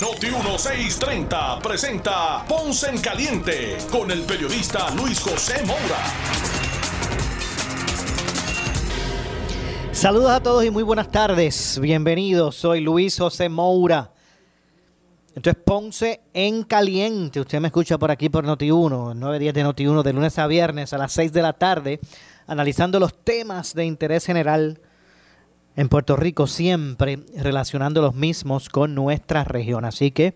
Noti 1630 presenta Ponce en Caliente con el periodista Luis José Moura. Saludos a todos y muy buenas tardes. Bienvenidos. Soy Luis José Moura. Entonces Ponce en caliente. Usted me escucha por aquí por Noti1, 9 días de Noti1 de lunes a viernes a las 6 de la tarde, analizando los temas de interés general en Puerto Rico, siempre relacionando los mismos con nuestra región. Así que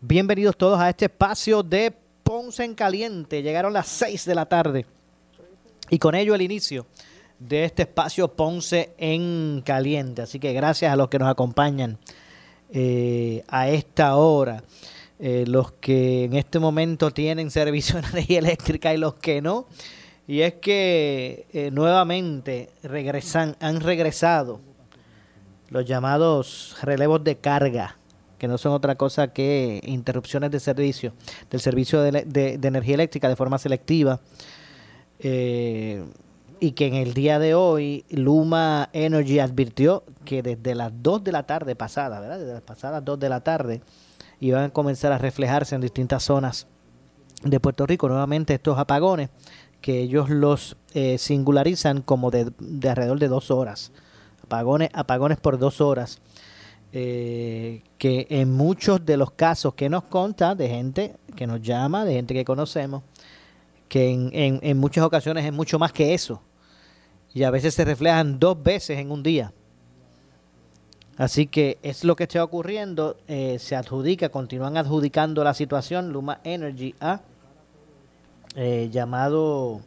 bienvenidos todos a este espacio de Ponce en caliente. Llegaron las 6 de la tarde y con ello el inicio de este espacio Ponce en Caliente. Así que gracias a los que nos acompañan eh, a esta hora, eh, los que en este momento tienen servicio de energía eléctrica y los que no. Y es que eh, nuevamente regresan, han regresado los llamados relevos de carga, que no son otra cosa que interrupciones de servicio, del servicio de, de energía eléctrica de forma selectiva. Eh, y que en el día de hoy Luma Energy advirtió que desde las 2 de la tarde pasada, ¿verdad? Desde las pasadas 2 de la tarde iban a comenzar a reflejarse en distintas zonas de Puerto Rico nuevamente estos apagones que ellos los eh, singularizan como de, alrededor de dos horas. Apagones, apagones por dos horas. Eh, que en muchos de los casos que nos conta de gente que nos llama, de gente que conocemos, que en, en, muchas ocasiones es mucho más que eso y a veces se reflejan dos veces en un día. Así que es lo que está ocurriendo, eh, se adjudica, continúan adjudicando la situación Luma Energy a eh, llamado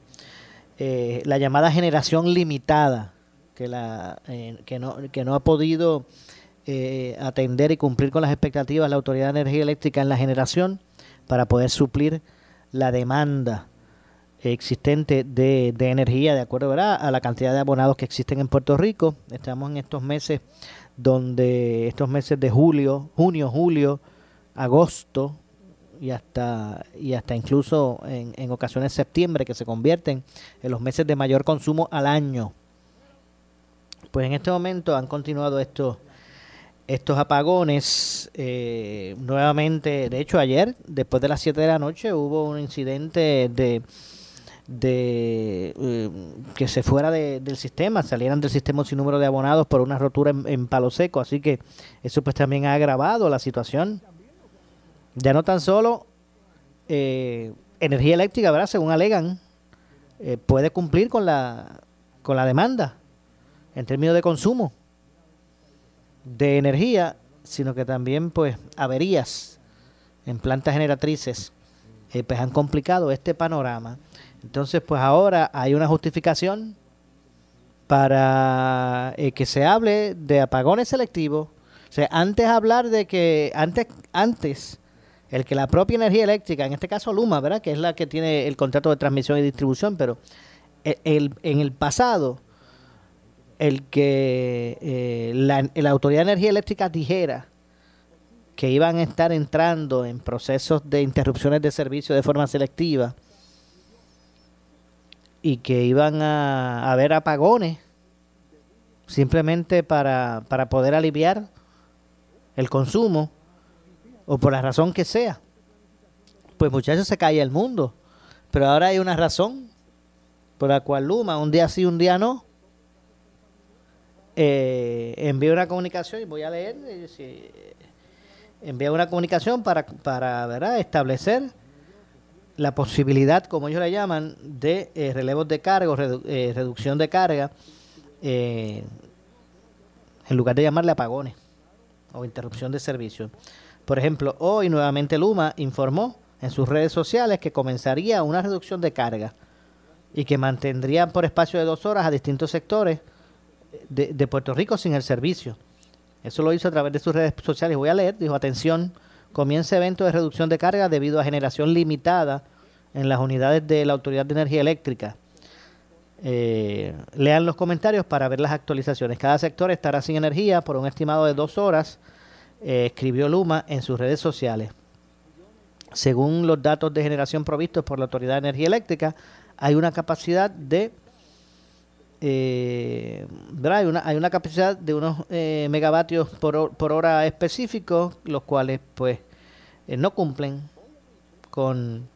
eh, la llamada generación limitada que la no que no ha podido atender y cumplir con las expectativas la autoridad de energía eléctrica en la generación para poder suplir la demanda existente de, de energía, de acuerdo a la cantidad de abonados que existen en Puerto Rico. Estamos en estos meses donde estos meses de julio, junio, julio, agosto y hasta y hasta incluso en, en ocasiones septiembre que se convierten en los meses de mayor consumo al año. Pues en este momento han continuado estos estos apagones eh, nuevamente, de hecho ayer, después de las 7 de la noche, hubo un incidente de de eh, que se fuera del sistema, salieran del sistema sin número de abonados por una rotura en, palo seco. Así que eso pues también ha agravado la situación. Ya no tan solo eh, energía eléctrica, ¿verdad? Según alegan, eh, puede cumplir con la, con la demanda en términos de consumo de energía, sino que también pues averías en plantas generatrices pues han complicado este panorama entonces, pues ahora hay una justificación para eh, que se hable de apagones selectivos. O sea, antes hablar de que, antes, antes, el que la propia energía eléctrica, en este caso Luma, ¿verdad? Que es la que tiene el contrato de transmisión y distribución, pero e, el, en el pasado, el que eh, la, la Autoridad de Energía Eléctrica dijera que iban a estar entrando en procesos de interrupciones de servicio de forma selectiva, y que iban a haber apagones simplemente para, para poder aliviar el consumo o por la razón que sea. Pues muchachos se cae el mundo. Pero ahora hay una razón por la cual Luma, un día sí, un día no, eh, envía una comunicación y voy a leer, eh, envía una comunicación para, para ¿verdad? establecer la posibilidad, como ellos la llaman, de eh, relevos de carga o eh, reducción de carga, eh, en lugar de llamarle apagones o interrupción de servicio. Por ejemplo, hoy nuevamente Luma informó en sus redes sociales que comenzaría una reducción de carga y que mantendrían por espacio de dos horas a distintos sectores de, Puerto Rico sin el servicio. Eso lo hizo a través de sus redes sociales. Voy a leer, dijo, atención, comienza evento de reducción de carga debido a generación limitada en las unidades de la Autoridad de Energía Eléctrica. Eh, lean los comentarios para ver las actualizaciones. Cada sector estará sin energía por un estimado de dos horas, eh, escribió Luma en sus redes sociales. Según los datos de generación provistos por la Autoridad de Energía Eléctrica, hay una capacidad de eh, hay, una, hay una capacidad de unos eh, megavatios por, por, hora específicos, los cuales pues eh, no cumplen con,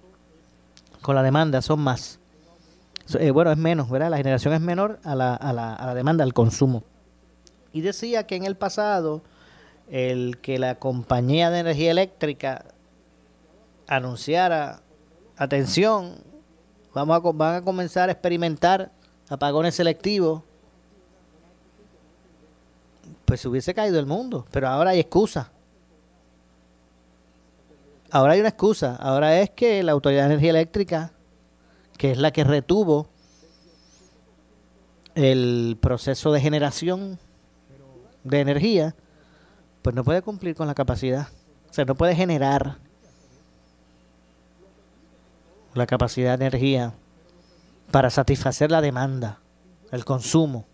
con la demanda, son más. Eh, bueno, es menos, ¿verdad? La generación es menor a la, a, la, a la demanda, al consumo. Y decía que en el pasado el que la compañía de energía eléctrica anunciara, atención, vamos a, van a comenzar a experimentar apagones selectivos, pues se hubiese caído el mundo. Pero ahora hay excusa. Ahora hay una excusa. Ahora es que la Autoridad de Energía Eléctrica, que es la que retuvo el proceso de generación de energía, pues no puede cumplir con la capacidad. O sea, no puede generar la capacidad de energía para satisfacer la demanda, el consumo.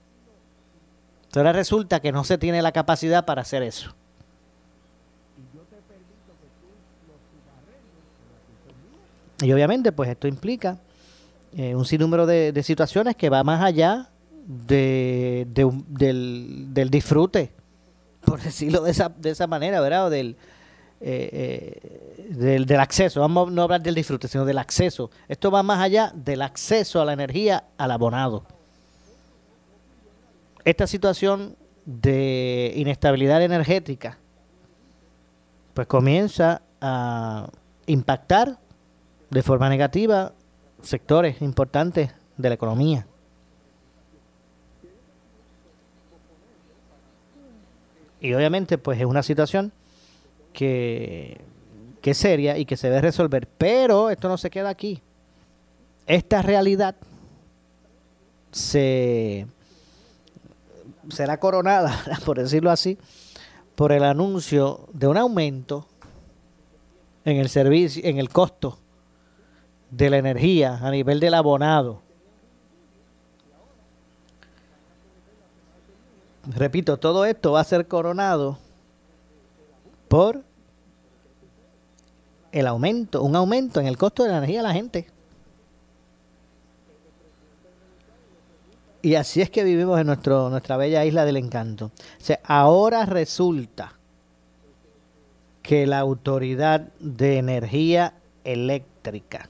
Ahora resulta que no se tiene la capacidad para hacer eso. Y obviamente, pues esto implica eh, un sinnúmero de, de, situaciones que va más allá de, de del, del, disfrute, por decirlo de esa, de esa manera, ¿verdad? O del, eh, eh, del, del, acceso, vamos a no hablar del disfrute, sino del acceso. Esto va más allá del acceso a la energía al abonado. Esta situación de inestabilidad energética, pues comienza a impactar de forma negativa sectores importantes de la economía. Y obviamente, pues es una situación que, que es seria y que se debe resolver. Pero esto no se queda aquí. Esta realidad se será coronada, por decirlo así, por el anuncio de un aumento en el servicio, en el costo de la energía a nivel del abonado. Repito, todo esto va a ser coronado por el aumento, un aumento en el costo de la energía a la gente. Y así es que vivimos en nuestro, nuestra bella isla del encanto. Ahora resulta que la Autoridad de Energía Eléctrica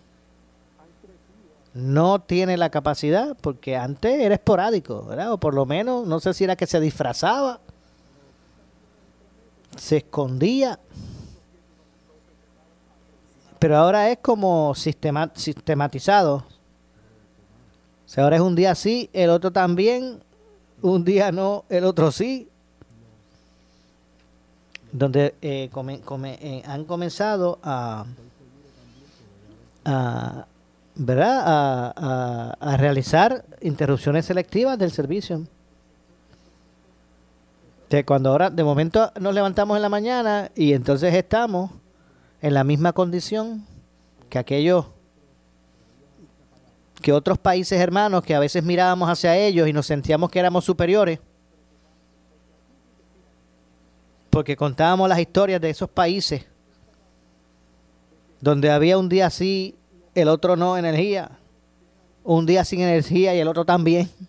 no tiene la capacidad, porque antes era esporádico, ¿verdad? O por lo menos, no sé si era que se disfrazaba se escondía. Pero ahora es como sistematizado. O sea, ahora es un día sí, el otro también, un día no, el otro sí. Donde eh, eh, han comenzado a, a ¿verdad? A, realizar interrupciones selectivas del servicio cuando ahora de momento nos levantamos en la mañana y entonces estamos en la misma condición que aquellos que otros países hermanos que a veces mirábamos hacia ellos y nos sentíamos que éramos superiores porque contábamos las historias de esos países donde había un día así, el otro no energía, un día sin energía y el otro también.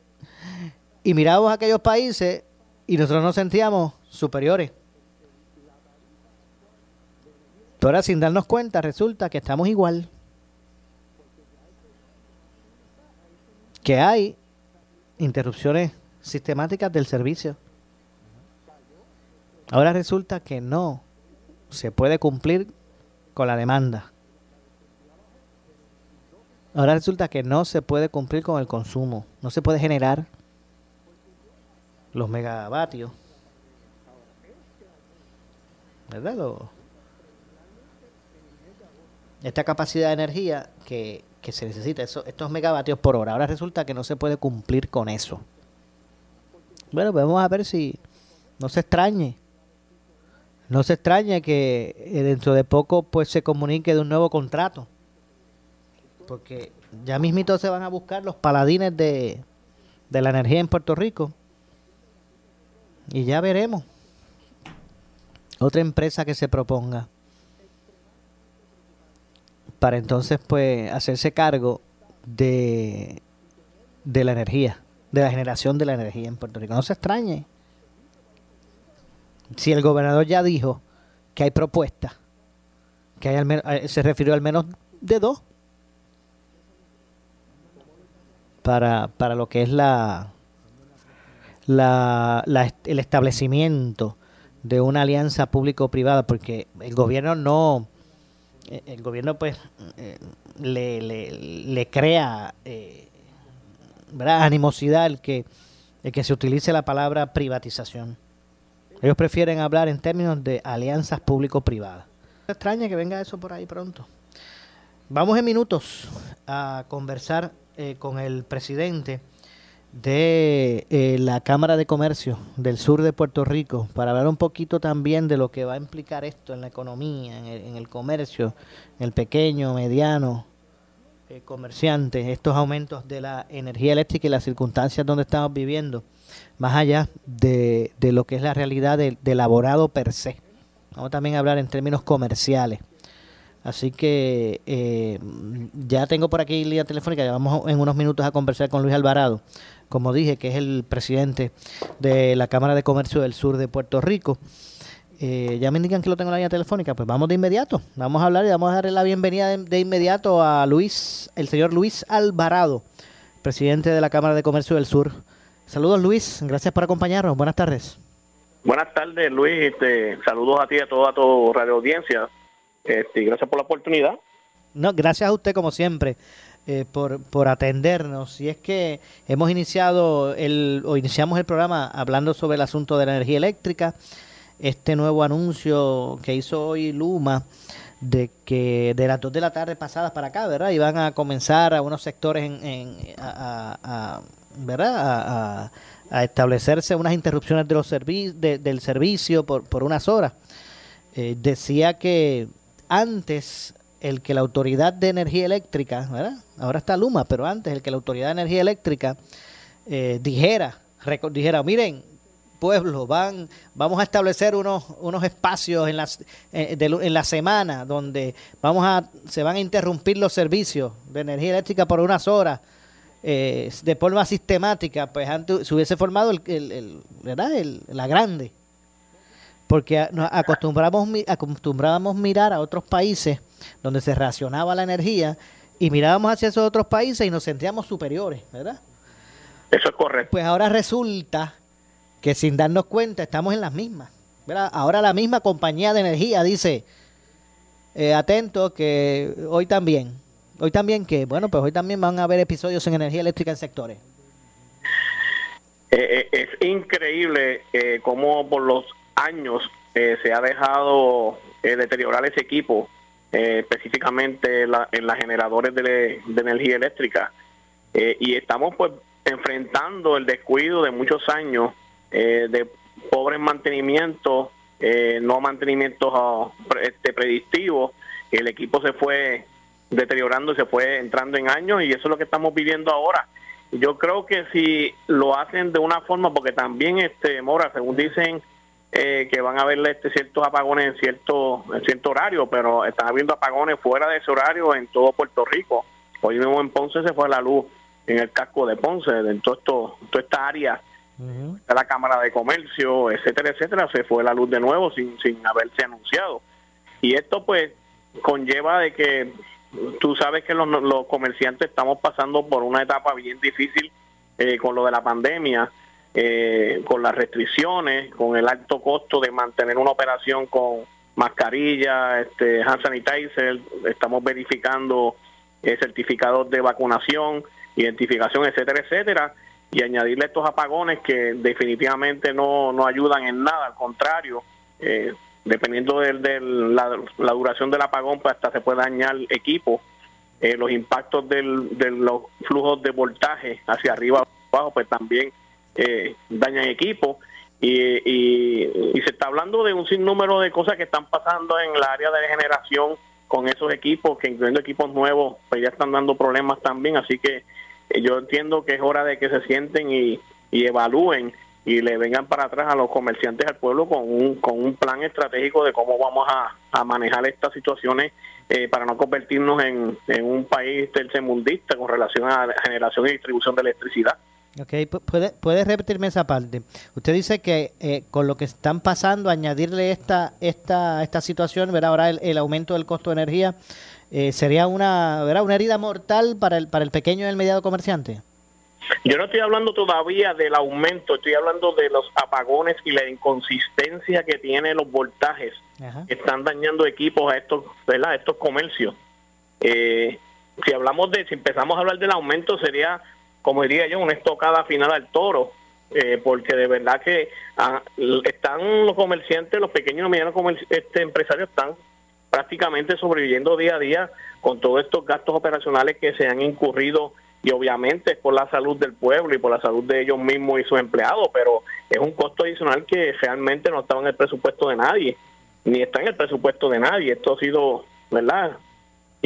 Y mirábamos aquellos países y nosotros nos sentíamos superiores. Pero ahora sin darnos cuenta resulta que estamos igual. Que hay interrupciones sistemáticas del servicio. Ahora resulta que no se puede cumplir con la demanda. Ahora resulta que no se puede cumplir con el consumo. No se puede generar los megavatios. ¿Verdad? esta capacidad de energía que, que se necesita, eso, estos megavatios por hora. Ahora resulta que no se puede cumplir con eso. Bueno, pues vamos a ver si no se extrañe. No se extrañe que eh, dentro de poco pues se comunique de un nuevo contrato porque ya mismito se van a buscar los paladines de, de la energía en Puerto Rico. Y ya veremos. Otra empresa que se proponga para entonces pues hacerse cargo de, de la energía, de la generación de la energía en Puerto Rico. No se extrañe. Si el gobernador ya dijo que hay propuestas, que hay al menos, eh, se refirió al menos de dos para, para lo que es la, la, la el establecimiento de una alianza público-privada, porque el gobierno no, eh, el gobierno pues eh, le, le, crea eh, animosidad el que, el que se utilice la palabra privatización. Ellos prefieren hablar en términos de alianzas público-privadas. extraña que venga eso por ahí pronto. Vamos en minutos a conversar con el presidente de eh, la Cámara de Comercio del sur de Puerto Rico para hablar un poquito también de lo que va a implicar esto en la economía, en el, comercio, en el pequeño, mediano eh, comerciante, estos aumentos de la energía eléctrica y las circunstancias donde estamos viviendo, más allá de, de lo que es la realidad del de laborado per se. Vamos también a hablar en términos comerciales. Así que eh, ya tengo por aquí línea telefónica, ya vamos en unos minutos a conversar con Luis Alvarado, como dije, que es el presidente de la Cámara de Comercio del Sur de Puerto Rico. Eh, ya me indican que lo tengo en la línea telefónica, pues vamos de inmediato, vamos a hablar y vamos a darle la bienvenida de, inmediato a Luis, el señor Luis Alvarado, presidente de la Cámara de Comercio del Sur. Saludos Luis, gracias por acompañarnos, buenas tardes. Buenas tardes Luis, este, saludos a ti y a toda tu radio audiencia. Este, gracias por la oportunidad. No, gracias a usted como siempre. Eh, por, por atendernos. Y es que hemos iniciado el, o iniciamos el programa hablando sobre el asunto de la energía eléctrica, este nuevo anuncio que hizo hoy Luma de que de las 2 de la tarde pasadas para acá, ¿verdad? Iban a comenzar a unos sectores en, a, ¿verdad? A, establecerse unas interrupciones de los del servicio por, por unas horas. Eh, decía que antes el que la Autoridad de Energía Eléctrica. Ahora está Luma, pero antes el que la Autoridad de Energía Eléctrica eh, dijera, dijera, miren, pueblo, van, vamos a establecer unos, unos espacios en, las, eh, en la semana donde vamos a, se van a interrumpir los servicios de energía eléctrica por unas horas. Eh, de forma sistemática, pues antes se hubiese formado el, el, ¿verdad? la grande, porque nos acostumbramos, acostumbrábamos mirar a otros países donde se racionaba la energía y mirábamos hacia esos otros países y nos sentíamos superiores, ¿verdad? Eso es correcto. Pues ahora resulta que sin darnos cuenta estamos en las mismas. ¿verdad? Ahora la misma compañía de energía dice, eh, atento que hoy también, hoy también que, bueno, pues hoy también van a haber episodios en energía eléctrica en sectores. Eh, eh, es increíble cómo por los años se ha dejado deteriorar ese equipo eh, específicamente en las generadores de, energía eléctrica. Eh, y estamos pues enfrentando el descuido de muchos años eh, de pobres mantenimientos, no mantenimientos ah, este, predictivos. El equipo se fue deteriorando, se fue entrando en años y eso es lo que estamos viviendo ahora. Yo creo que si lo hacen de una forma, porque también, este Mora, según dicen, eh, que van a haber este, ciertos apagones en cierto, en cierto horario, pero están habiendo apagones fuera de ese horario en todo Puerto Rico. Hoy mismo en Ponce se fue la luz en el casco de Ponce, en todo esto, toda esta área, de la Cámara de Comercio, etcétera, etcétera, se fue la luz de nuevo sin, sin haberse anunciado. Y esto pues conlleva de que tú sabes que los, los comerciantes estamos pasando por una etapa bien difícil eh, con lo de la pandemia eh, con las restricciones, con el alto costo de mantener una operación con mascarilla, este, hand sanitizer, estamos verificando eh, certificados de vacunación, identificación, etcétera, etcétera, y añadirle estos apagones que definitivamente no, no ayudan en nada, al contrario, eh, dependiendo de, la, duración del apagón, pues hasta se puede dañar equipo, eh, los impactos del, de los flujos de voltaje hacia arriba abajo, pues también eh, dañan equipos y, y, se está hablando de un sinnúmero de cosas que están pasando en el área de generación con esos equipos, que incluyendo equipos nuevos, pues ya están dando problemas también, así que eh, yo entiendo que es hora de que se sienten y, y evalúen y le vengan para atrás a los comerciantes al pueblo con un, con un plan estratégico de cómo vamos a, a manejar estas situaciones eh, para no convertirnos en, en un país tercermundista con relación a generación y distribución de electricidad. Ok, ¿puede, puede repetirme esa parte. Usted dice que eh, con lo que están pasando, añadirle esta esta esta situación, verá ahora el, aumento del costo de energía, eh, sería una ¿verdad? una herida mortal para el para el pequeño y el mediano comerciante. Yo no estoy hablando todavía del aumento, estoy hablando de los apagones y la inconsistencia que tienen los voltajes que están dañando equipos a estos, ¿verdad? estos comercios. Eh, si hablamos de, si empezamos a hablar del aumento, sería como diría yo, una estocada final al toro, eh, porque de verdad que ah, están los comerciantes, los pequeños y medianos este, empresarios están prácticamente sobreviviendo día a día con todos estos gastos operacionales que se han incurrido y obviamente es por la salud del pueblo y por la salud de ellos mismos y sus empleados, pero es un costo adicional que realmente no estaba en el presupuesto de nadie, ni está en el presupuesto de nadie. Esto ha sido, ¿verdad?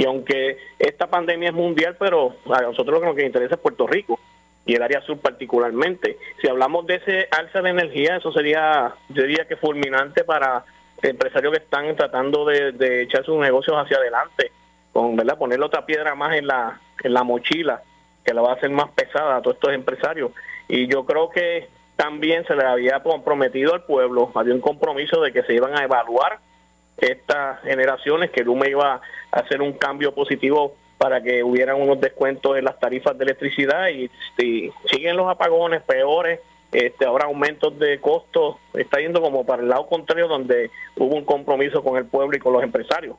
Y aunque esta pandemia es mundial, pero a nosotros lo que nos interesa es Puerto Rico y el área sur particularmente. Si hablamos de ese alza de energía, eso sería, yo diría que fulminante para empresarios que están tratando de, echar sus negocios hacia adelante, con verdad ponerle otra piedra más en la, en la mochila, que la va a hacer más pesada a todos estos empresarios. Y yo creo que también se le había comprometido al pueblo, había un compromiso de que se iban a evaluar estas generaciones, que Luma iba a hacer un cambio positivo para que hubieran unos descuentos en las tarifas de electricidad y, siguen los apagones peores, este ahora aumentos de costos, está yendo como para el lado contrario donde hubo un compromiso con el pueblo y con los empresarios.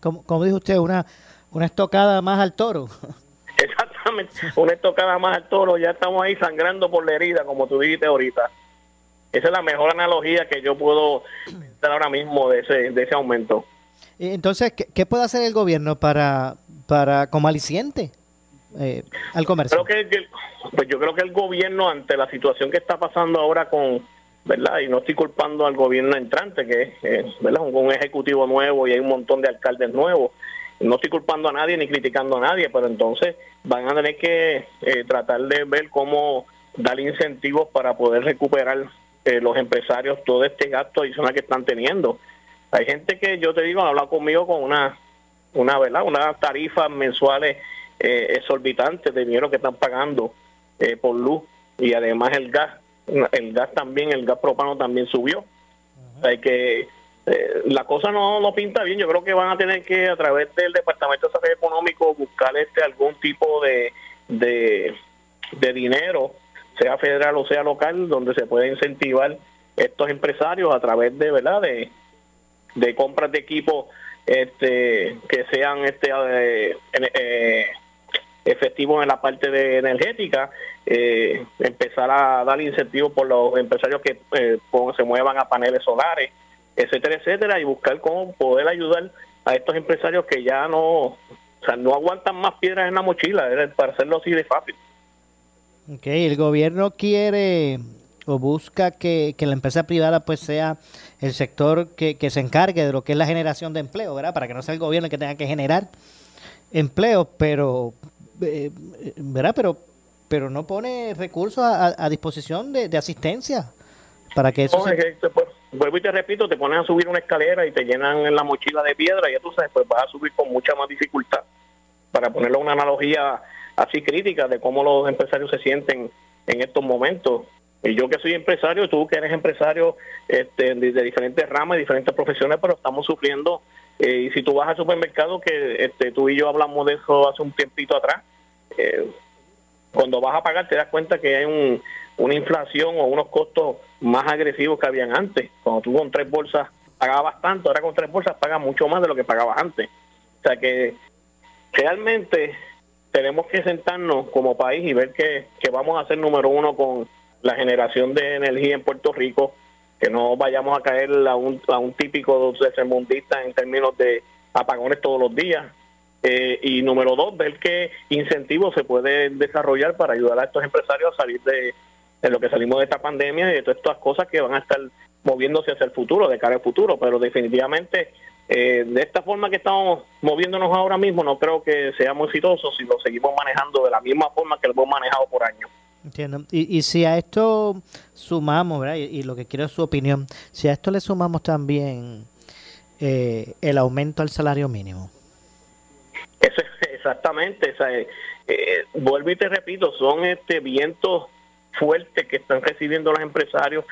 Como, como dijo usted, una, una estocada más al toro. Exactamente, una estocada más al toro, ya estamos ahí sangrando por la herida, como tú dijiste ahorita. Esa es la mejor analogía que yo puedo pensar ahora mismo de ese, de ese aumento. Entonces, ¿qué, puede hacer el gobierno para, para como aliciente eh, al comercio? Creo que, pues yo creo que el gobierno, ante la situación que está pasando ahora con, ¿verdad? Y no estoy culpando al gobierno entrante, que es, ¿verdad? Un, ejecutivo nuevo y hay un montón de alcaldes nuevos. No estoy culpando a nadie ni criticando a nadie, pero entonces van a tener que eh, tratar de ver cómo dar incentivos para poder recuperar eh, los empresarios todo este gasto adicional que están teniendo. Hay gente que yo te digo, ha hablado conmigo con una, una verdad, unas tarifas mensuales eh, exorbitantes de dinero que están pagando eh, por luz y además el gas, el gas también, el gas propano también subió. Hay que la cosa no, no pinta bien. Yo creo que van a tener que a través del Departamento de Desarrollo Económico buscar este algún tipo de, de, de dinero sea federal o sea local, donde se puede incentivar estos empresarios a través de, ¿verdad?, de, compras de equipos este, que sean este eh, eh, efectivos en la parte de energética, eh, empezar a dar incentivos por los empresarios que se muevan a paneles solares, etcétera, etcétera, y buscar cómo poder ayudar a estos empresarios que ya no, o sea, no aguantan más piedras en la mochila, para hacerlo así de fácil. Ok, el gobierno quiere o busca que, la empresa privada pues sea el sector que, se encargue de lo que es la generación de empleo, ¿verdad? Para que no sea el gobierno el que tenga que generar empleo, pero, eh, ¿verdad? Pero, pero no pone recursos a, disposición de, asistencia para que eso... Pues, vuelvo y te repito, te ponen a subir una escalera y te llenan en la mochila de piedra y ya tú sabes, pues vas a subir con mucha más dificultad. Para ponerlo una analogía así crítica de cómo los empresarios se sienten en estos momentos. Y yo que soy empresario, tú que eres empresario este, de, diferentes ramas, y diferentes profesiones, pero estamos sufriendo. Eh, y si tú vas al supermercado, que este, tú y yo hablamos de eso hace un tiempito atrás, eh, cuando vas a pagar te das cuenta que hay un, una inflación o unos costos más agresivos que habían antes. Cuando tú con tres bolsas pagabas tanto, ahora con tres bolsas pagas mucho más de lo que pagabas antes. O sea que realmente tenemos que sentarnos como país y ver que, vamos a ser número uno con la generación de energía en Puerto Rico, que no vayamos a caer a un, a un típico mundista en términos de apagones todos los días. Eh, y número dos, ver qué incentivos se pueden desarrollar para ayudar a estos empresarios a salir de, de lo que salimos de esta pandemia y de todas estas cosas que van a estar moviéndose hacia el futuro, de cara al futuro, pero definitivamente eh, de esta forma que estamos moviéndonos ahora mismo, no creo que seamos exitosos si lo seguimos manejando de la misma forma que lo hemos manejado por años. Entiendo. Y, y si a esto sumamos, ¿verdad? Y, lo que quiero es su opinión, si a esto le sumamos también eh, el aumento al salario mínimo. Eso es exactamente, eh, eh, vuelvo y te repito, son este vientos fuertes que están recibiendo los empresarios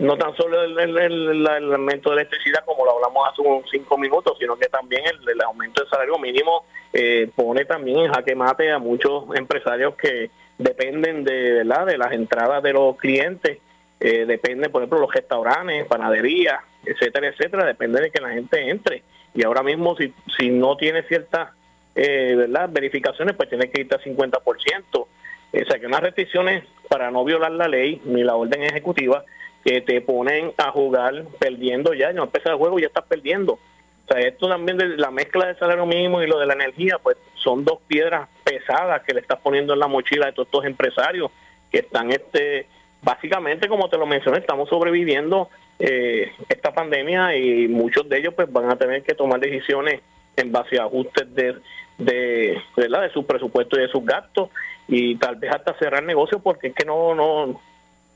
no tan solo el, aumento de electricidad como lo hablamos hace unos cinco minutos, sino que también el, aumento del salario mínimo eh, pone también en jaque mate a muchos empresarios que dependen de, ¿verdad? de las entradas de los clientes, eh, dependen, por ejemplo, los restaurantes, panaderías, etcétera, etcétera, depende de que la gente entre. Y ahora mismo, si, si no tiene ciertas eh, ¿verdad? verificaciones, pues tiene que irte a 50%. O sea, que unas restricciones para no violar la ley ni la orden ejecutiva que te ponen a jugar perdiendo ya, no empieza el juego y ya estás perdiendo. O sea, esto también de la mezcla del salario mínimo y lo de la energía, pues son dos piedras pesadas que le estás poniendo en la mochila de todos estos empresarios que están, este básicamente, como te lo mencioné, estamos sobreviviendo eh, esta pandemia y muchos de ellos pues van a tener que tomar decisiones en base a ajustes de, de, ¿verdad? de su presupuesto y de sus gastos y tal vez hasta cerrar negocios porque es que no, no,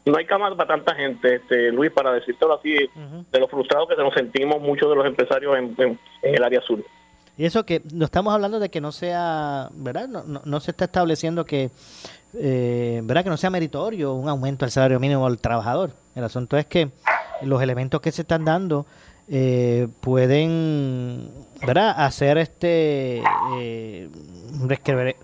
no hay cama para tanta gente, este, Luis, para decirlo así, de lo frustrados que nos sentimos muchos de los empresarios en, el área sur. Y eso que no estamos hablando de que no sea, ¿verdad? No, no, se está estableciendo que, eh, ¿verdad? Que no sea meritorio un aumento del salario mínimo al trabajador. El asunto es que los elementos que se están dando eh, pueden, ¿verdad? Hacer este, eh,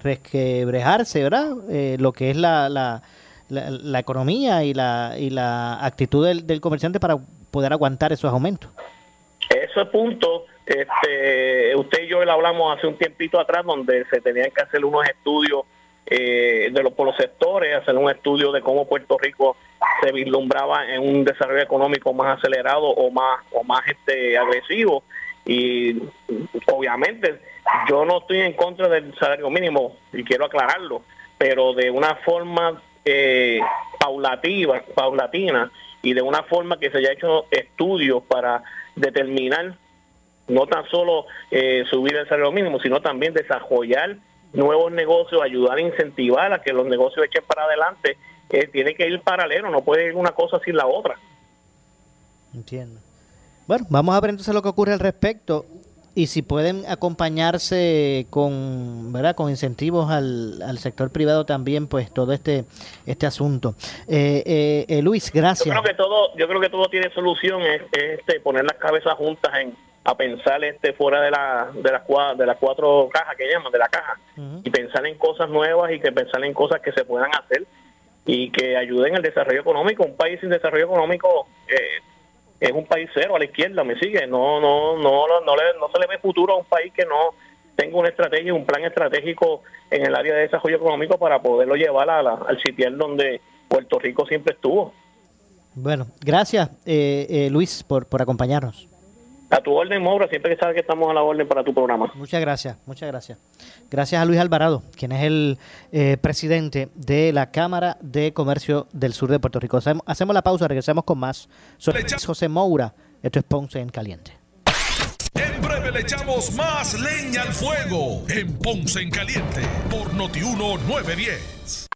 resquebrejarse, ¿verdad? Eh, lo que es la, la la, economía y la, y la actitud del, comerciante para poder aguantar esos aumentos. Ese punto, este, usted y yo lo hablamos hace un tiempito atrás, donde se tenían que hacer unos estudios eh, de los, por los sectores, hacer un estudio de cómo Puerto Rico se vislumbraba en un desarrollo económico más acelerado o más o más este agresivo y obviamente yo no estoy en contra del salario mínimo y quiero aclararlo pero de una forma eh, paulativa, paulatina y de una forma que se haya hecho estudios para determinar no tan solo eh, subir el salario mínimo, sino también desarrollar nuevos negocios, ayudar a incentivar a que los negocios echen para adelante, eh, tiene que ir paralelo, no puede ir una cosa sin la otra. Entiendo. Bueno, vamos a ver entonces lo que ocurre al respecto y si pueden acompañarse con verdad con incentivos al, al sector privado también pues todo este este asunto. Eh, eh, eh, Luis gracias. Yo creo que todo yo creo que todo tiene solución es, este poner las cabezas juntas en a pensar este fuera de la de las de las cuatro cajas que llaman de la caja y pensar en cosas nuevas y que pensar en cosas que se puedan hacer y que ayuden al desarrollo económico. Un país sin desarrollo económico eh, es un país cero a la izquierda, me sigue. No, no, no, no, le, no se le ve futuro a un país que no tenga una estrategia, un plan estratégico en el área de desarrollo económico para poderlo llevar a al sitial donde Puerto Rico siempre estuvo. Bueno, gracias eh, eh, Luis por, por acompañarnos. A tu orden, Maura, siempre que sabes que estamos a la orden para tu programa. Muchas gracias, muchas gracias. Gracias a Luis Alvarado, quien es el eh, presidente de la Cámara de Comercio del Sur de Puerto Rico. Hacemos, la pausa, regresamos con más. Soy José Moura, esto es Ponce en Caliente. En breve le echamos más leña al fuego en Ponce en Caliente por Notiuno 910.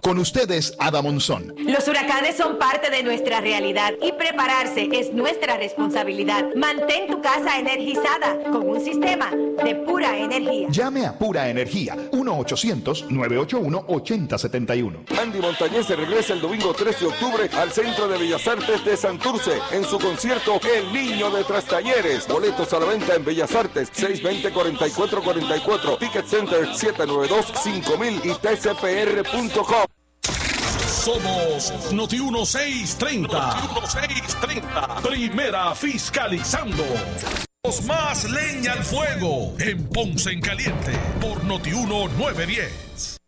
Con ustedes, Ada Monzón. Los huracanes son parte de nuestra realidad y prepararse es nuestra responsabilidad. Mantén tu casa energizada con un sistema de pura energía. Llame a Pura Energía 1-800-981-8071. Andy Montañez se regresa el domingo 13 de octubre al Centro de Bellas Artes de Santurce en su concierto El Niño de Trastalleres. Boletos a la venta en Bellas Artes 620-4444, Ticket Center 792-5000 y tcpr.com. Somos Noti 1630. Noti 1630. Primera fiscalizando. Más leña al fuego en Ponce en Caliente por Noti 1910.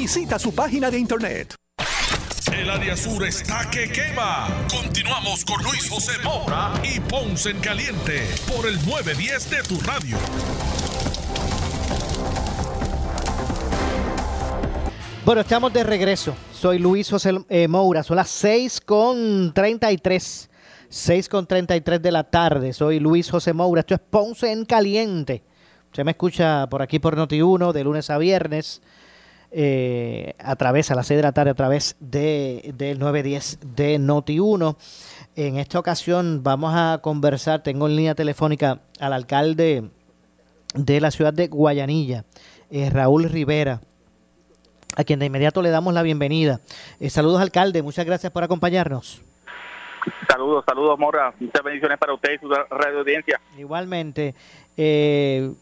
Visita su página de internet. El área sur está que quema. Continuamos con Luis José Moura y Ponce en Caliente por el 910 de tu radio. Bueno, estamos de regreso. Soy Luis José eh, Moura. Son las 6 con 33. 6 con 33 de la tarde. Soy Luis José Moura. Esto es Ponce en Caliente. Usted me escucha por aquí por Noti1 de lunes a viernes eh, a través, a las 6 de la tarde, a través de, del 910 de Noti1. En esta ocasión vamos a conversar, tengo en línea telefónica al alcalde de la ciudad de Guayanilla, eh, Raúl Rivera, a quien de inmediato le damos la bienvenida. Eh, saludos, alcalde, muchas gracias por acompañarnos. Saludos, saludos, Morra. Muchas bendiciones para usted y su radio audiencia. Igualmente. Eh,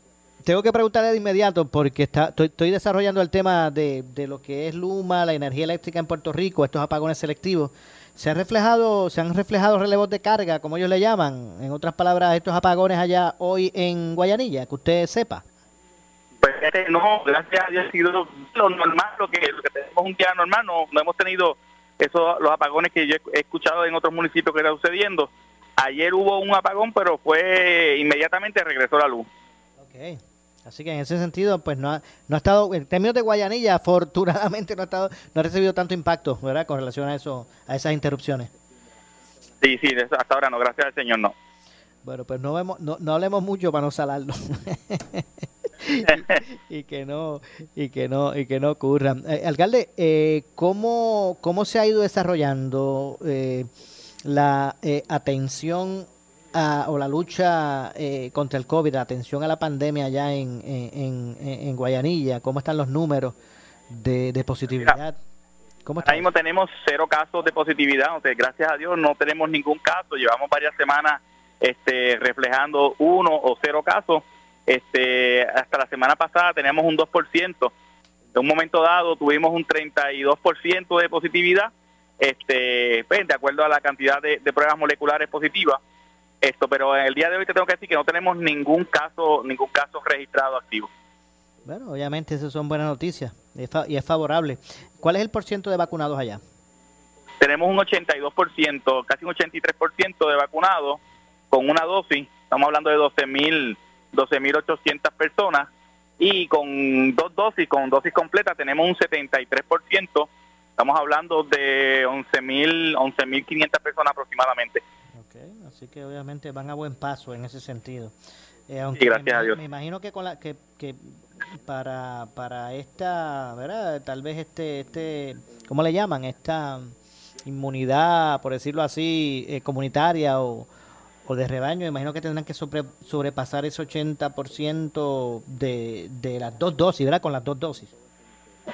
tengo que preguntarle de inmediato porque está, estoy, desarrollando el tema de, lo que es Luma, la energía eléctrica en Puerto Rico, estos apagones selectivos. ¿Se han reflejado, se han reflejado relevos de carga, como ellos le llaman? En otras palabras, estos apagones allá hoy en Guayanilla, que usted sepa. Pues no, gracias a Dios ha sido lo normal, lo que, tenemos un día normal, no, no hemos tenido esos los apagones que yo he escuchado en otros municipios que está sucediendo. Ayer hubo un apagón, pero fue inmediatamente regresó la luz. Así que en ese sentido, pues no ha, no ha estado, en términos de Guayanilla, afortunadamente no ha estado, no ha recibido tanto impacto, ¿verdad? Con relación a eso, a esas interrupciones. Sí, sí, hasta ahora no, gracias al Señor no. Bueno, pues no vemos, no, no hablemos mucho para no salarlo. y, que no, y que no, y que no ocurra. Eh, alcalde, eh, ¿cómo, ¿cómo se ha ido desarrollando eh, la eh, atención o la lucha eh, contra el COVID, la atención a la pandemia allá en, en, Guayanilla? ¿Cómo están los números de, positividad? ¿Cómo Ahora mismo tenemos cero casos de positividad, o gracias a Dios no tenemos ningún caso, llevamos varias semanas este, reflejando uno o cero casos. Este, hasta la semana pasada teníamos un 2%, en un momento dado tuvimos un 32% de positividad, este, pues, de acuerdo a la cantidad de pruebas moleculares positivas esto, pero en el día de hoy te tengo que decir que no tenemos ningún caso, ningún caso registrado activo. Bueno, obviamente eso son buenas noticias y es favorable. ¿Cuál es el porcentaje de vacunados allá? Tenemos un 82%, casi un 83% de vacunados con una dosis. Estamos hablando de 12.000, 12.800 personas y con dos dosis, con dosis completa tenemos un 73%. Estamos hablando de 11.000, 11.500 personas aproximadamente así que obviamente van a buen paso en ese sentido. Eh, gracias me, a Dios. Me imagino que con la que, que para para esta, ¿verdad? Tal vez este este ¿cómo le llaman? Esta inmunidad, por decirlo así, eh, comunitaria o, o de rebaño, imagino que tendrán que sobrepasar ese 80% de, de las dos dosis, ¿verdad? Con las dos dosis.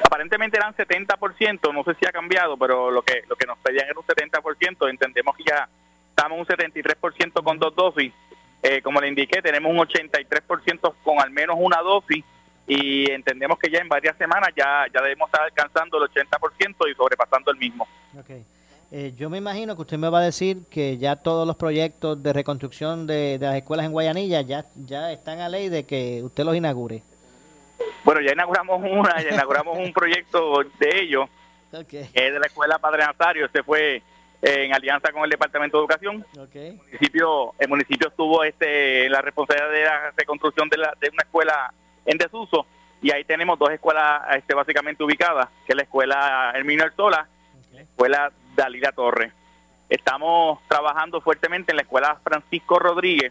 Aparentemente eran 70%, no sé si ha cambiado, pero lo que lo que nos pedían era un 70%, entendemos que ya estamos un 73% con dos dosis. Eh, como le indiqué, tenemos un 83% con al menos una dosis y entendemos que ya en varias semanas ya, ya debemos estar alcanzando el 80% y sobrepasando el mismo. Okay. Eh, yo me imagino que usted me va a decir que ya todos los proyectos de reconstrucción de, las escuelas en Guayanilla ya, ya están a ley de que usted los inaugure. Bueno, ya inauguramos una, ya inauguramos un proyecto de ellos, que es de la escuela Padre Nazario. Este fue en alianza con el Departamento de Educación. El municipio, el municipio estuvo este, la responsabilidad de la reconstrucción de, la, de una escuela en desuso y ahí tenemos dos escuelas este, básicamente ubicadas, que es la escuela Herminio Sola y la escuela Dalila Torres. Estamos trabajando fuertemente en la escuela Francisco Rodríguez,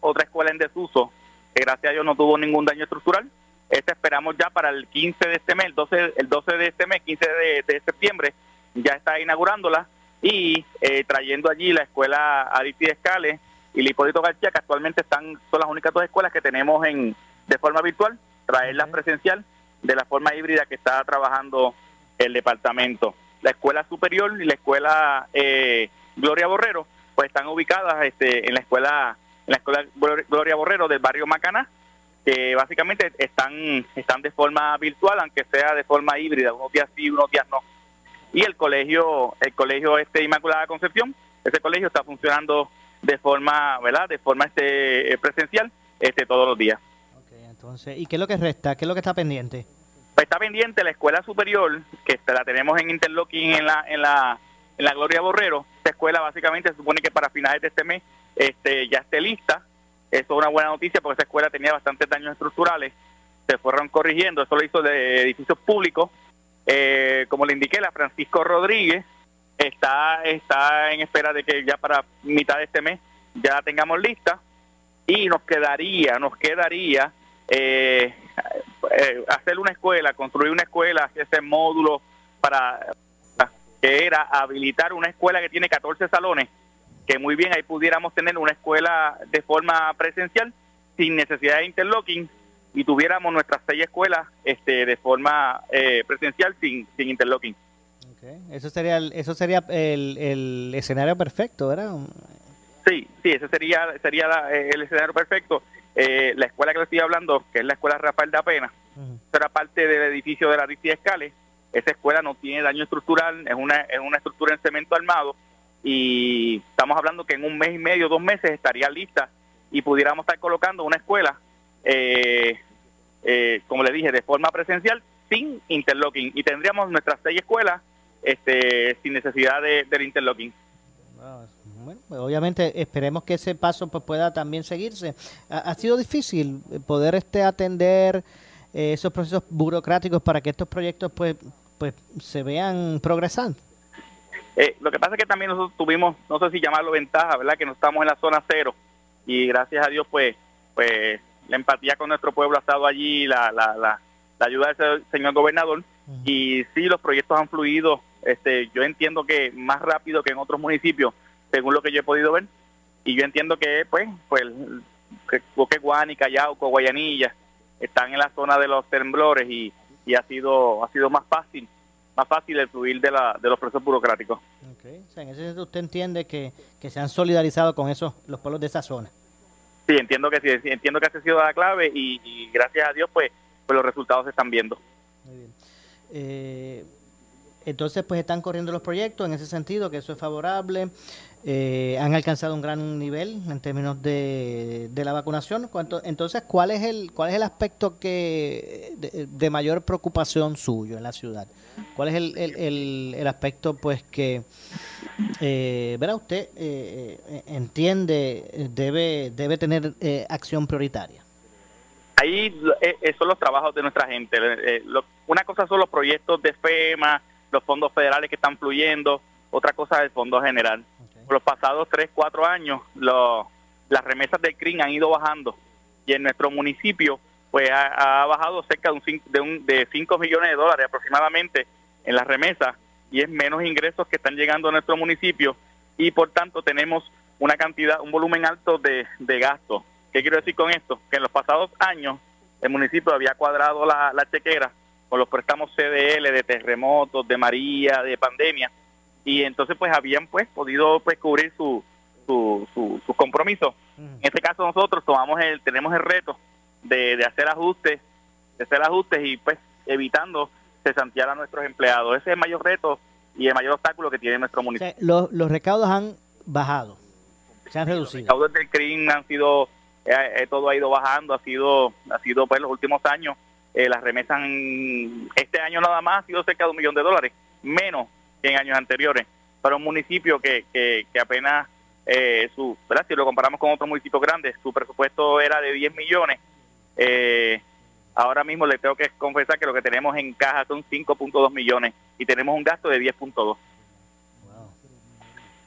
otra escuela en desuso, que gracias a Dios no tuvo ningún daño estructural. Esta esperamos ya para el 15 de este mes, el 12, el 12 de este mes, 15 de, septiembre, ya está inaugurándola y eh, trayendo allí la escuela Aristides Escales y Hipólito García, que actualmente están, son las únicas dos escuelas que tenemos en de forma virtual, traerlas presencial de la forma híbrida que está trabajando el departamento. La escuela superior y la escuela eh, Gloria Borrero, pues están ubicadas este, en la escuela en la escuela Gloria Borrero del barrio Macaná, que básicamente están están de forma virtual, aunque sea de forma híbrida, unos días sí, unos días no. Y el colegio el colegio este Inmaculada Concepción, ese colegio está funcionando de forma, ¿verdad? De forma este presencial este todos los días. entonces, ¿y qué es lo que resta? ¿Qué es lo que está pendiente? Pues está pendiente la escuela superior, que la tenemos en Interlocking en la en la en la Gloria Borrero. Esta escuela básicamente se supone que para finales de este mes este, ya esté lista. Eso es una buena noticia porque esa escuela tenía bastantes daños estructurales. Se fueron corrigiendo. Eso lo hizo de edificios públicos. Eh, como le indiqué, la Francisco Rodríguez está, está en espera de que ya para mitad de este mes ya la tengamos lista. Y nos quedaría, nos quedaría eh, eh, hacer una escuela, construir una escuela, ese módulo para que era habilitar una escuela que tiene 14 salones que muy bien ahí pudiéramos tener una escuela de forma presencial sin necesidad de interlocking y tuviéramos nuestras seis escuelas este, de forma eh, presencial sin, sin interlocking. Eso sería, el, eso sería el, el, escenario perfecto, ¿verdad? Sí, sí, ese sería, sería el escenario perfecto. Eh, la escuela que le estoy hablando, que es la escuela Rafael de Apena, será parte del edificio de la Ricia Escales. Esa escuela no tiene daño estructural, es una, es una estructura en cemento armado y estamos hablando que en un mes y medio, dos meses estaría lista y pudiéramos estar colocando una escuela, eh, eh, como le dije, de forma presencial sin interlocking y tendríamos nuestras seis escuelas este, sin necesidad de, del interlocking. Bueno, pues obviamente esperemos que ese paso pues pueda también seguirse. Ha, sido difícil poder este atender eh, esos procesos burocráticos para que estos proyectos pues pues se vean progresando. Eh, lo que pasa es que también nosotros tuvimos, no sé si llamarlo ventaja, ¿verdad? Que no estamos en la zona cero y gracias a Dios, pues, pues la empatía con nuestro pueblo ha estado allí, la, la, la, ayuda del señor gobernador y sí, los proyectos han fluido. Este, yo entiendo que más rápido que en otros municipios, según lo que yo he podido ver, y yo entiendo que, pues, pues, que Guánica, Yauco, Guayanilla están en la zona de los temblores y, y ha sido ha sido más fácil más fácil el fluir de, la, de los procesos burocráticos. Okay. en ese sentido usted entiende que, se han solidarizado con esos los pueblos de esa zona. Sí, entiendo que sí, entiendo que ha sido la clave y, gracias a Dios pues, pues los resultados se están viendo. Eh, entonces pues están corriendo los proyectos en ese sentido, que eso es favorable. Eh, han alcanzado un gran nivel en términos de, de la vacunación. Entonces, ¿cuál es el cuál es el aspecto que de, mayor preocupación suyo en la ciudad? ¿Cuál es el, el, el, aspecto pues que eh, verá usted eh, eh, entiende debe debe tener acción prioritaria? Ahí son los trabajos de nuestra gente. una cosa son los proyectos de FEMA, los fondos federales que están fluyendo, otra cosa es el fondo general los pasados 3, 4 años las remesas del CRIM han ido bajando y en nuestro municipio pues ha, bajado cerca de, un, de, un, de 5 millones de dólares aproximadamente en las remesas y es menos ingresos que están llegando a nuestro municipio y por tanto tenemos una cantidad, un volumen alto de, de gastos. ¿Qué quiero decir con esto? Que en los pasados años el municipio había cuadrado la, la chequera con los préstamos CDL de terremotos, de María, de pandemia, y entonces pues habían pues podido pues cubrir su, su, su, compromiso. En este caso nosotros tomamos el, tenemos el reto de, de hacer ajustes, de hacer ajustes y pues evitando cesantear a nuestros empleados. Ese es el mayor reto y el mayor obstáculo que tiene nuestro municipio. los, los recaudos han bajado, se han reducido. Los recaudos del CRIM han sido, eh, eh, todo ha ido bajando, ha sido, ha sido pues los últimos años, eh, las remesas, este año nada más ha sido cerca de un millón de dólares, menos en años anteriores. para un municipio que, que, que apenas, eh, su, ¿verdad? si lo comparamos con otros municipios grandes, su presupuesto era de 10 millones. Eh, ahora mismo le tengo que confesar que lo que tenemos en caja son 5.2 millones y tenemos un gasto de 10.2.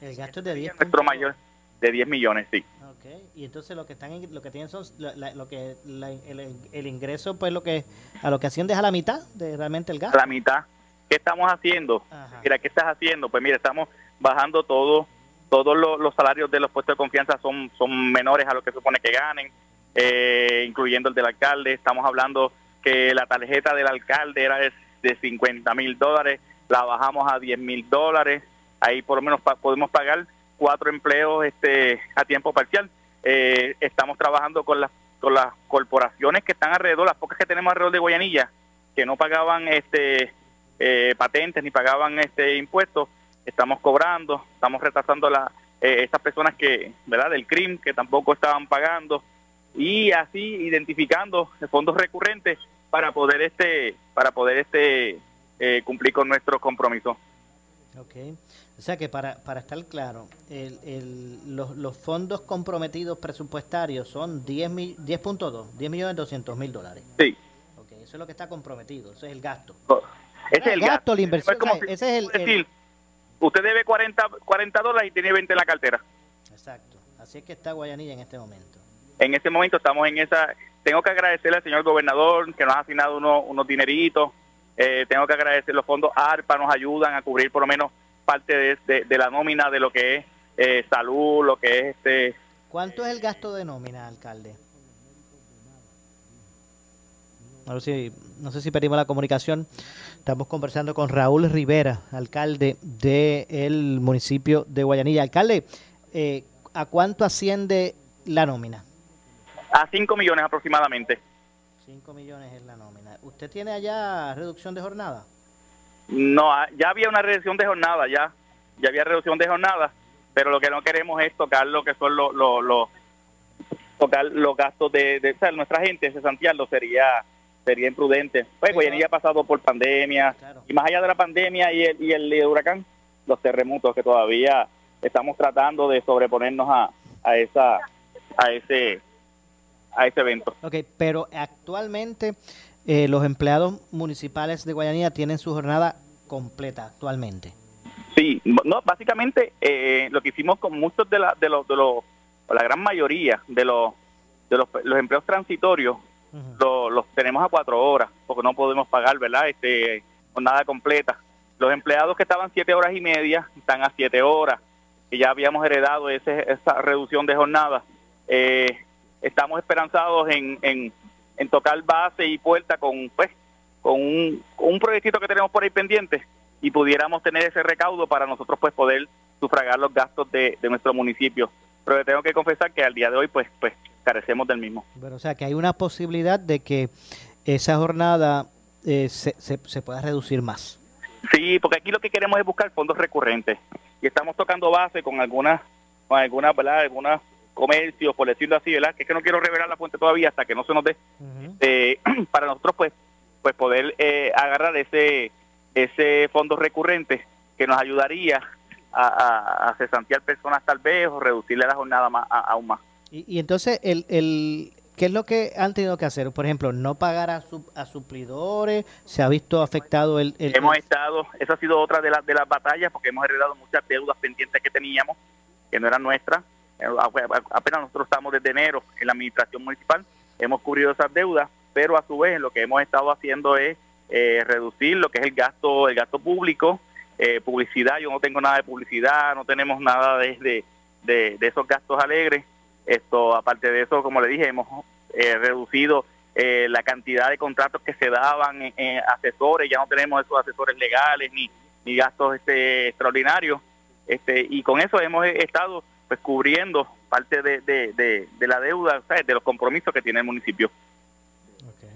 El gasto es de 10. Nuestro mayor de 10 millones, sí. Okay. Y entonces lo que están lo que tienen son la, lo que la, el, el, ingreso pues lo que a lo que asciende es a la mitad de realmente el gasto. A la mitad. ¿Qué estamos haciendo? Ajá. Mira, ¿qué estás haciendo? Pues mira, estamos bajando todo todos los, los, salarios de los puestos de confianza son son menores a lo que se supone que ganen, eh, incluyendo el del alcalde. Estamos hablando que la tarjeta del alcalde era de, de 50 mil dólares, la bajamos a 10 mil dólares. Ahí por lo menos podemos pagar cuatro empleos este a tiempo parcial. Eh, estamos trabajando con las con las corporaciones que están alrededor, las pocas que tenemos alrededor de Guayanilla, que no pagaban este eh, patentes ni pagaban este impuestos, estamos cobrando, estamos retrasando la eh, estas personas que, ¿verdad? del crimen que tampoco estaban pagando y así identificando fondos recurrentes para poder este para poder este eh, cumplir con nuestro compromiso. Okay. O sea que para, para estar claro, el, el, los, los, fondos comprometidos presupuestarios son 10.2, 10, 10 millones 200 mil dólares. Sí. Okay, eso es lo que está comprometido, ese es el gasto. Ese es el gasto, gasto la inversión. Es como ese es el, decir, el, usted debe 40, 40 dólares y tiene 20 en la cartera. Exacto. Así es que está Guayanilla en este momento. En este momento estamos en esa... Tengo que agradecerle al señor gobernador que nos ha asignado unos, unos dineritos. Eh, tengo que agradecer los fondos ARPA, nos ayudan a cubrir por lo menos parte de, de, de la nómina de lo que es eh, salud, lo que es este... ¿Cuánto es el gasto de nómina, alcalde? A ver no sé si perdimos la comunicación. Estamos conversando con Raúl Rivera, alcalde del municipio de Guayanilla. Alcalde, eh, ¿a cuánto asciende la nómina? A 5 millones aproximadamente. 5 millones es la nómina. ¿Usted tiene allá reducción de jornada? No, ya había una reducción de jornada, ya, ya había reducción de jornada, pero lo que no queremos es tocar lo que son los, los, los tocar los gastos de, de o sea, nuestra gente, ese Santiago sería sería imprudente. Pues Guayanilla ha pasado por pandemia claro. y más allá de la pandemia y el, y el, y el huracán, los terremotos que todavía estamos tratando de sobreponernos a, a esa a ese a ese evento. Ok, pero actualmente eh, los empleados municipales de Guayanilla tienen su jornada completa actualmente. Sí, no, básicamente eh, lo que hicimos con muchos de, la, de los, de los, la gran mayoría de los, de los, los empleos transitorios, uh -huh. los, los tenemos a cuatro horas, porque no podemos pagar, ¿verdad? Este, jornada completa. Los empleados que estaban siete horas y media están a siete horas, que ya habíamos heredado ese, esa reducción de jornada. Eh, estamos esperanzados en, en en tocar base y puerta con pues con un, un proyectito que tenemos por ahí pendiente y pudiéramos tener ese recaudo para nosotros pues poder sufragar los gastos de, de nuestro municipio. Pero tengo que confesar que al día de hoy pues pues carecemos del mismo. Bueno, o sea que hay una posibilidad de que esa jornada eh, se, se, se pueda reducir más. Sí, porque aquí lo que queremos es buscar fondos recurrentes y estamos tocando base con algunas con algunas, ¿verdad? algunas comercios, por decirlo así, ¿verdad? Que es que no quiero revelar la fuente todavía hasta que no se nos dé. Uh -huh. eh, para nosotros, pues, pues poder eh, agarrar ese ese fondo recurrente que nos ayudaría a, a, a cesantear personas tal vez o reducirle la jornada más, a, aún más. Y, y entonces, el, el, ¿qué es lo que han tenido que hacer? Por ejemplo, no pagar a, su, a suplidores, se ha visto afectado el... el hemos estado, esa ha sido otra de, las de las batallas porque hemos heredado muchas deudas pendientes que teníamos, que no eran nuestras apenas nosotros estamos desde enero en la administración municipal, hemos cubrido esas deudas, pero a su vez lo que hemos estado haciendo es eh, reducir lo que es el gasto, el gasto público, eh, publicidad, yo no tengo nada de publicidad, no tenemos nada de, de, esos gastos alegres, esto aparte de eso, como le dije, hemos eh, reducido eh, la cantidad de contratos que se daban en, en, asesores, ya no tenemos esos asesores legales ni, ni gastos este extraordinarios, este y con eso hemos estado pues cubriendo parte de, de, de, de la deuda, ¿sabes? de los compromisos que tiene el municipio. Okay.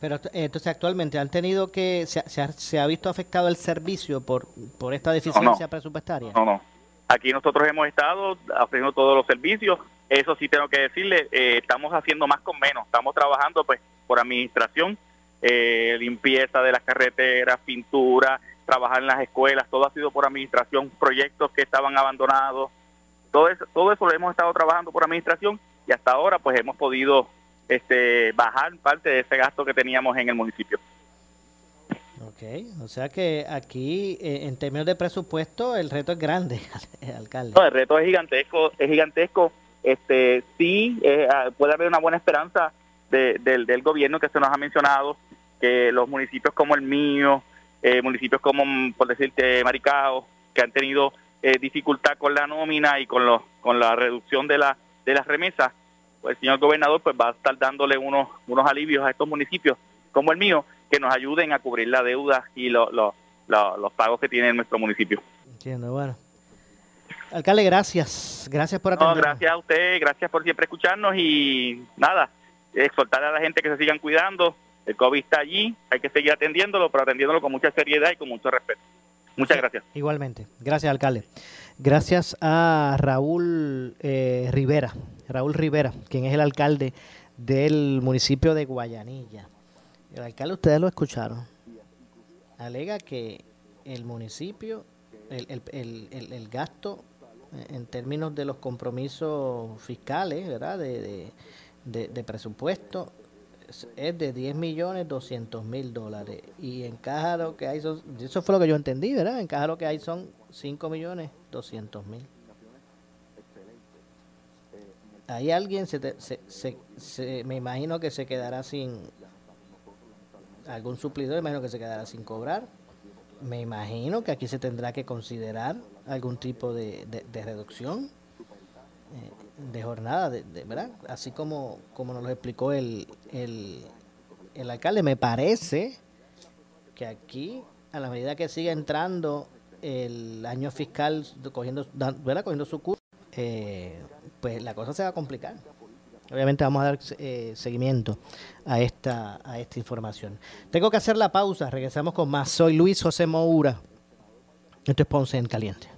Pero eh, entonces actualmente han tenido que, se, se, ha, se ha visto afectado el servicio por, por esta deficiencia no, no. presupuestaria. No, no. Aquí nosotros hemos estado ofreciendo todos los servicios. Eso sí tengo que decirle, eh, estamos haciendo más con menos. Estamos trabajando pues por administración, eh, limpieza de las carreteras, pintura, trabajar en las escuelas, todo ha sido por administración, proyectos que estaban abandonados, todo eso, todo eso lo hemos estado trabajando por administración y hasta ahora pues hemos podido este, bajar parte de ese gasto que teníamos en el municipio. Ok, o sea que aquí eh, en términos de presupuesto el reto es grande, alcalde. No, el reto es gigantesco, es gigantesco. Este, sí, eh, ah, puede haber una buena esperanza del, del gobierno que se nos ha mencionado, que los municipios como el mío, eh, municipios como, por decirte, Maricao, que han tenido dificultad con la nómina y con, los, con la reducción de, la, de las remesas, pues el señor gobernador pues va a estar dándole unos, unos alivios a estos municipios como el mío, que nos ayuden a cubrir la deuda y los pagos que tiene nuestro municipio. Entiendo, bueno. Alcalde, gracias. Gracias por atender. gracias a usted, gracias por siempre escucharnos y nada, exhortar a la gente que se sigan cuidando. El COVID está allí, hay que seguir atendiéndolo, pero atendiéndolo con mucha seriedad y con mucho respeto. Muchas gracias. Igualmente. Gracias, alcalde. Gracias a Raúl eh, Rivera, Raúl Rivera, quien es el alcalde del municipio de Guayanilla. El alcalde, ustedes lo escucharon, alega que el municipio, el, el, el, gasto en términos de los compromisos fiscales, ¿verdad? De, de, presupuesto es de 10 millones 200 mil dólares y en caja lo que hay son, eso fue lo que yo entendí, ¿verdad? En caja lo que hay son 5 millones 200 mil. Hay alguien, se, se, se, me imagino que se quedará sin, algún suplidor, imagino que se quedará sin cobrar. Me imagino que aquí se tendrá que considerar algún tipo de, reducción eh, de jornada, de, ¿verdad? Así como, como nos lo explicó el, el, el alcalde, me parece que aquí, a la medida que siga entrando el año fiscal, cogiendo, ¿verdad? cogiendo su curso, eh, pues la cosa se va a complicar. Obviamente vamos a dar eh, seguimiento a esta, a esta información. Tengo que hacer la pausa, regresamos con más. Soy Luis José Moura. Esto es Ponce en Caliente.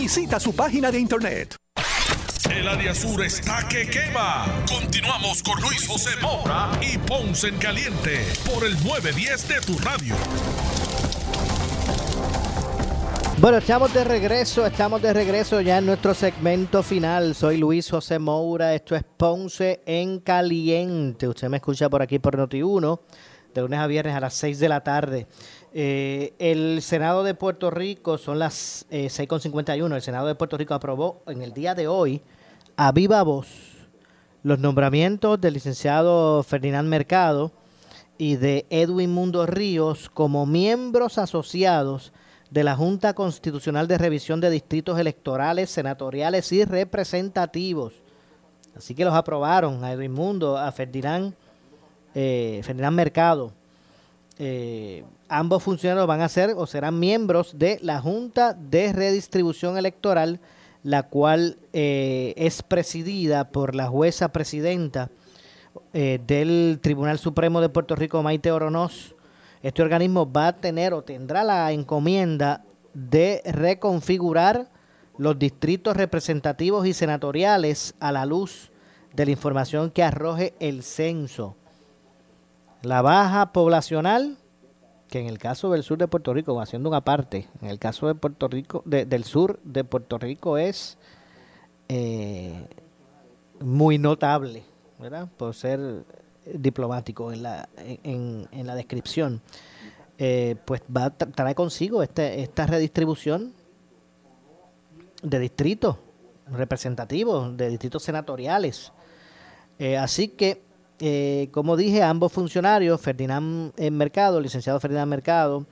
Visita su página de internet. El área sur está que quema. Continuamos con Luis José Moura y Ponce en Caliente por el 910 de tu radio. Bueno, estamos de regreso, estamos de regreso ya en nuestro segmento final. Soy Luis José Moura, esto es Ponce en Caliente. Usted me escucha por aquí por Noti1, de lunes a viernes a las 6 de la tarde. Eh, el Senado de Puerto Rico, son las eh, 6.51, el Senado de Puerto Rico aprobó en el día de hoy, a viva voz, los nombramientos del licenciado Ferdinand Mercado y de Edwin Mundo Ríos como miembros asociados de la Junta Constitucional de Revisión de Distritos Electorales, Senatoriales y Representativos. Así que los aprobaron a Edwin Mundo, a Ferdinand, eh, Ferdinand Mercado. Eh, ambos funcionarios van a ser o serán miembros de la Junta de Redistribución Electoral, la cual eh, es presidida por la jueza presidenta eh, del Tribunal Supremo de Puerto Rico, Maite Oronoz. Este organismo va a tener o tendrá la encomienda de reconfigurar los distritos representativos y senatoriales a la luz de la información que arroje el censo. La baja poblacional que en el caso del sur de Puerto Rico, haciendo una parte, en el caso de Puerto Rico, del sur de Puerto Rico es eh, muy notable, ¿verdad? Por ser diplomático en la, en, la descripción. Eh, pues va a traer consigo este, esta redistribución de distritos representativos, de distritos senatoriales. Eh, así que eh, como dije, ambos funcionarios, Ferdinand Mercado, licenciado Ferdinand Mercado,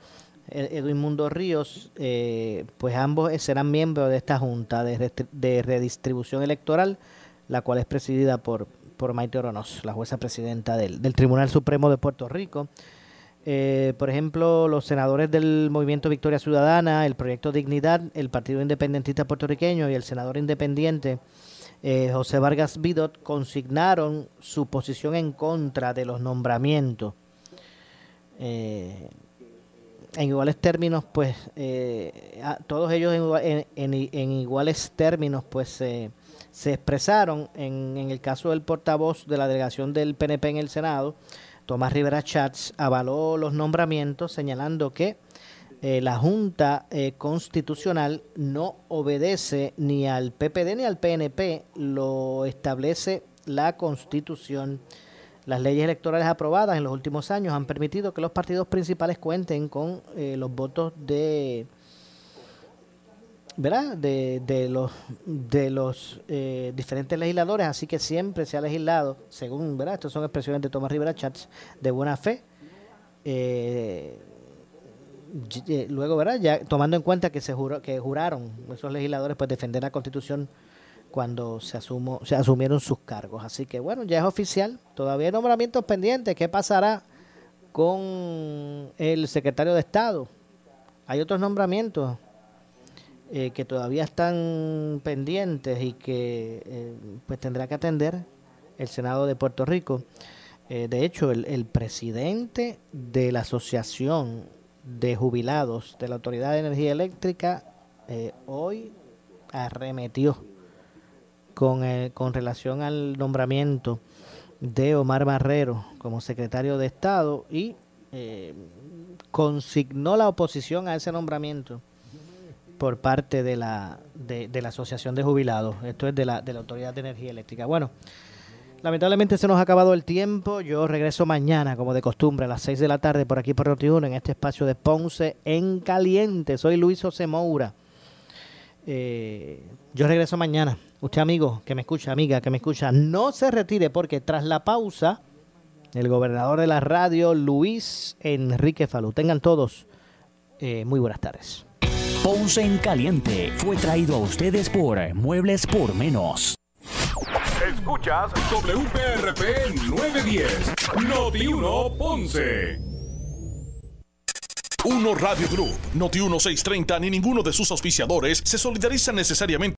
e-, Edwin Mundo Ríos, eh, pues ambos serán miembros de esta Junta de, Redistribución Electoral, la cual es presidida por, Maite Oronos, la jueza presidenta del, Tribunal Supremo de Puerto Rico. Eh, por ejemplo, los senadores del Movimiento Victoria Ciudadana, el Proyecto Dignidad, el Partido Independentista Puertorriqueño y el senador independiente eh, José Vargas Vidot consignaron su posición en contra de los nombramientos. Eh, en iguales términos, pues, todos ellos en, iguales términos, pues, se expresaron en, en el caso del portavoz de la delegación del PNP en el Senado, Tomás Rivera Chats avaló los nombramientos señalando que eh, la Junta eh, Constitucional no obedece ni al PPD ni al PNP, lo establece la Constitución. Las leyes electorales aprobadas en los últimos años han permitido que los partidos principales cuenten con eh, los votos de ¿verdad? De, de los, de los eh, diferentes legisladores, así que siempre se ha legislado, según, ¿verdad? Estas son expresiones de Tomás Rivera Chats, de buena fe. Eh, luego, ¿verdad? Ya tomando en cuenta que se juró, que juraron esos legisladores pues defender la Constitución cuando se asumo, se asumieron sus cargos. Así que bueno, ya es oficial, todavía hay nombramientos pendientes. ¿Qué pasará con el secretario de Estado? Hay otros nombramientos eh, que todavía están pendientes y que eh, pues tendrá que atender el Senado de Puerto Rico. Eh, de hecho, el, el, presidente de la Asociación de Jubilados de la Autoridad de Energía Eléctrica hoy arremetió con, con relación al nombramiento de Omar Barrero como secretario de Estado y consignó la oposición a ese nombramiento por parte de la, de, la Asociación de Jubilados. Esto es de la, de la Autoridad de Energía Eléctrica. Bueno, lamentablemente se nos ha acabado el tiempo. Yo regreso mañana, como de costumbre, a las 6 de la tarde por aquí por noti en este espacio de Ponce en Caliente. Soy Luis José Moura. Eh, yo regreso mañana. Usted, amigo, que me escucha, amiga, que me escucha, no se retire porque tras la pausa, el gobernador de la radio, Luis Enrique Falú. Tengan todos eh, muy buenas tardes. Ponce en Caliente fue traído a ustedes por Muebles por Menos. Escuchas WPRP 910, Noti 1 Ponce. Uno Radio Group, Noti 1630 ni ninguno de sus auspiciadores se solidariza necesariamente